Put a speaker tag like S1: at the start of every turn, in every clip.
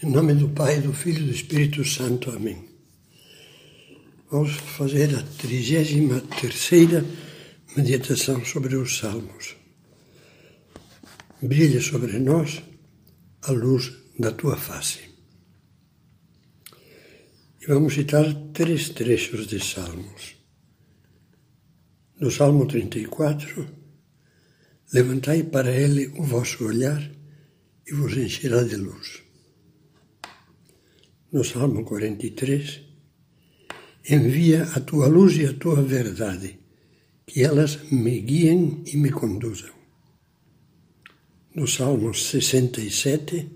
S1: Em nome do Pai, do Filho e do Espírito Santo. Amém. Vamos fazer a 33 meditação sobre os Salmos. Brilha sobre nós a luz da tua face. E vamos citar três trechos de Salmos. Do Salmo 34, levantai para ele o vosso olhar e vos encherá de luz no Salmo 43, envia a tua luz e a tua verdade, que elas me guiem e me conduzam. No Salmo 67,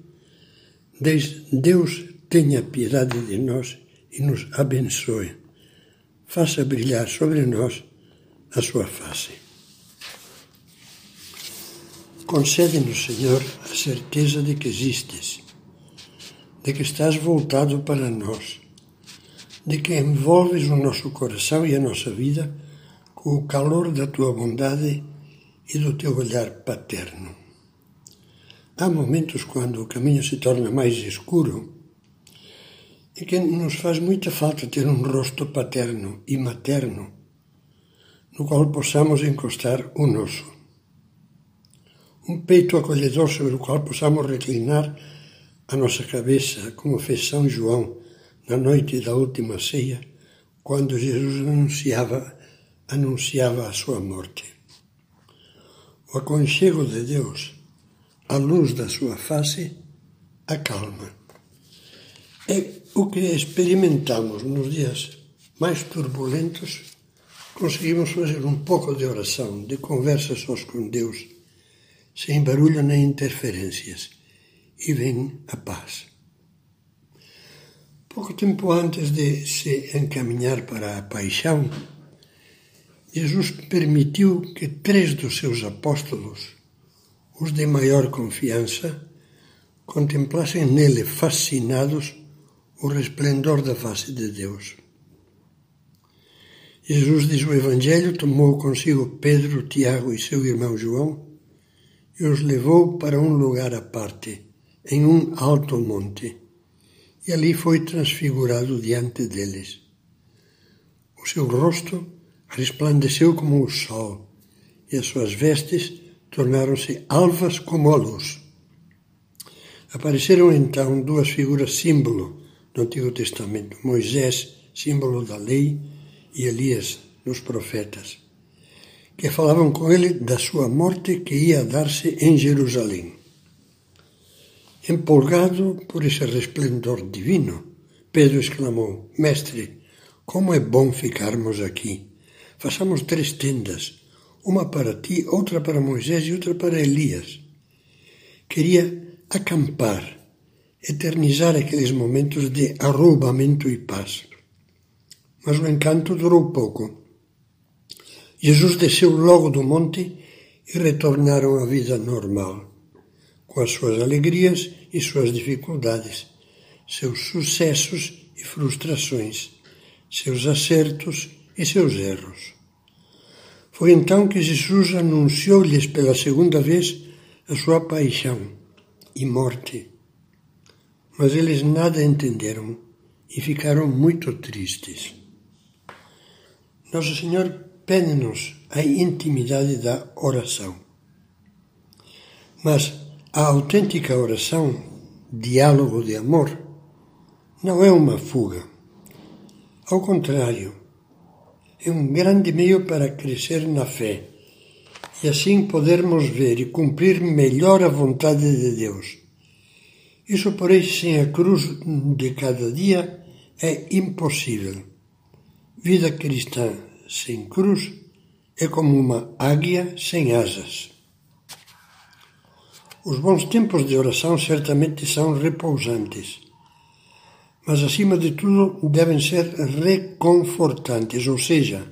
S1: Deus tenha piedade de nós e nos abençoe. Faça brilhar sobre nós a sua face. Concede-nos, Senhor, a certeza de que existes de que estás voltado para nós, de que envolves o nosso coração e a nossa vida com o calor da tua bondade e do teu olhar paterno. Há momentos quando o caminho se torna mais escuro e que nos faz muita falta ter um rosto paterno e materno no qual possamos encostar o nosso. Um peito acolhedor sobre o qual possamos reclinar a nossa cabeça, como fez São João na noite da última ceia, quando Jesus anunciava, anunciava a sua morte. O aconchego de Deus, a luz da sua face, acalma. É o que experimentamos nos dias mais turbulentos, conseguimos fazer um pouco de oração, de conversa sós com Deus, sem barulho nem interferências e vem a paz. Pouco tempo antes de se encaminhar para a paixão, Jesus permitiu que três dos seus apóstolos, os de maior confiança, contemplassem nele fascinados o resplendor da face de Deus. Jesus, diz o Evangelho, tomou consigo Pedro, Tiago e seu irmão João e os levou para um lugar à parte em um alto monte, e ali foi transfigurado diante deles. O seu rosto resplandeceu como o sol, e as suas vestes tornaram-se alvas como a luz. Apareceram então duas figuras símbolo do Antigo Testamento: Moisés, símbolo da lei, e Elias, dos profetas, que falavam com ele da sua morte que ia dar-se em Jerusalém. Empolgado por esse resplendor divino, Pedro exclamou: Mestre, como é bom ficarmos aqui. Façamos três tendas, uma para ti, outra para Moisés e outra para Elias. Queria acampar, eternizar aqueles momentos de arroubamento e paz. Mas o encanto durou pouco. Jesus desceu logo do monte e retornaram à vida normal com as suas alegrias e suas dificuldades, seus sucessos e frustrações, seus acertos e seus erros. Foi então que Jesus anunciou-lhes pela segunda vez a sua paixão e morte. Mas eles nada entenderam e ficaram muito tristes. Nosso Senhor pede-nos a intimidade da oração. Mas a autêntica oração, diálogo de amor, não é uma fuga. Ao contrário, é um grande meio para crescer na fé e assim podermos ver e cumprir melhor a vontade de Deus. Isso, porém, sem a cruz de cada dia é impossível. Vida cristã sem cruz é como uma águia sem asas. Os bons tempos de oração certamente são repousantes, mas acima de tudo devem ser reconfortantes, ou seja,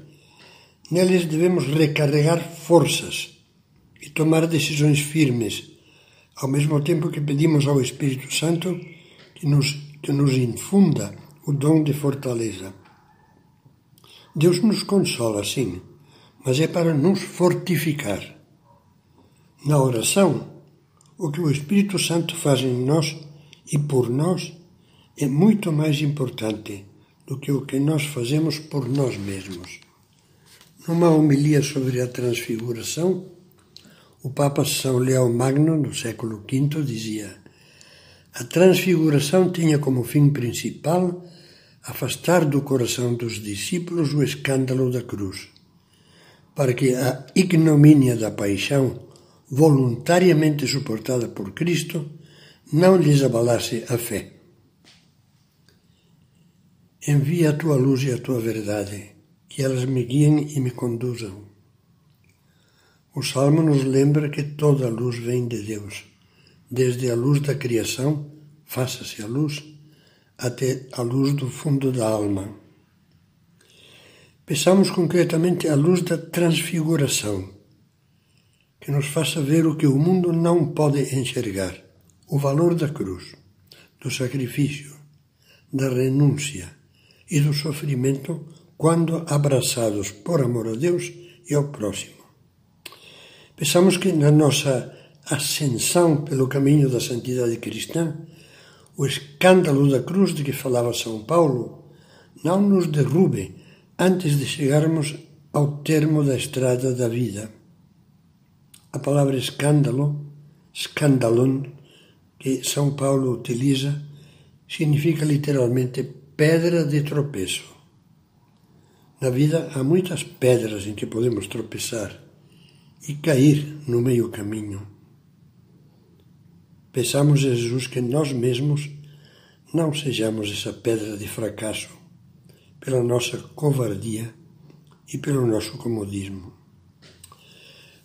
S1: neles devemos recarregar forças e tomar decisões firmes, ao mesmo tempo que pedimos ao Espírito Santo que nos, que nos infunda o dom de fortaleza. Deus nos consola, sim, mas é para nos fortificar. Na oração, o que o Espírito Santo faz em nós e por nós é muito mais importante do que o que nós fazemos por nós mesmos. Numa homilia sobre a transfiguração, o Papa São Leão Magno, no século V, dizia: A transfiguração tinha como fim principal afastar do coração dos discípulos o escândalo da cruz, para que a ignomínia da paixão, voluntariamente suportada por Cristo, não lhes abalasse a fé. Envia a tua luz e a tua verdade, que elas me guiem e me conduzam. O Salmo nos lembra que toda a luz vem de Deus, desde a luz da criação, faça-se a luz, até a luz do fundo da alma. Pensamos concretamente a luz da transfiguração, que nos faça ver o que o mundo não pode enxergar: o valor da cruz, do sacrifício, da renúncia e do sofrimento quando abraçados por amor a Deus e ao próximo. Pensamos que na nossa ascensão pelo caminho da santidade cristã, o escândalo da cruz de que falava São Paulo não nos derrube antes de chegarmos ao termo da estrada da vida. A palavra escândalo, scandalon, que São Paulo utiliza, significa literalmente pedra de tropeço. Na vida há muitas pedras em que podemos tropeçar e cair no meio caminho. Peçamos a Jesus que nós mesmos não sejamos essa pedra de fracasso pela nossa covardia e pelo nosso comodismo.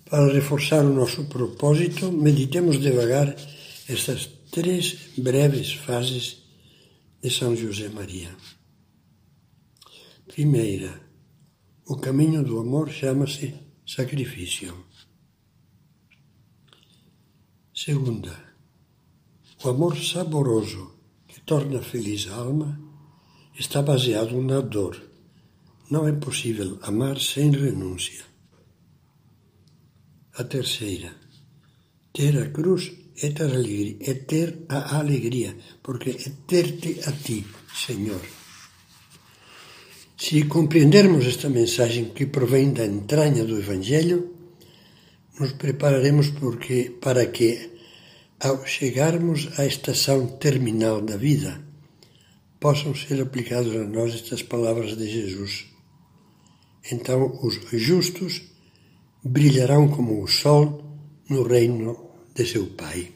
S1: Para reforçar o nosso propósito, meditemos devagar estas três breves fases de São José Maria. Primeira, o caminho do amor chama-se sacrifício. Segunda, o amor saboroso que torna feliz a alma está baseado na dor. Não é possível amar sem renúncia. A terceira, ter a cruz é ter alegria, é ter a alegria, porque é ter-te a ti, Senhor. Se compreendermos esta mensagem que provém da entranha do Evangelho, nos prepararemos porque, para que, ao chegarmos à estação terminal da vida, possam ser aplicadas a nós estas palavras de Jesus. Então os justos brilharão como o sol no reino de seu Pai.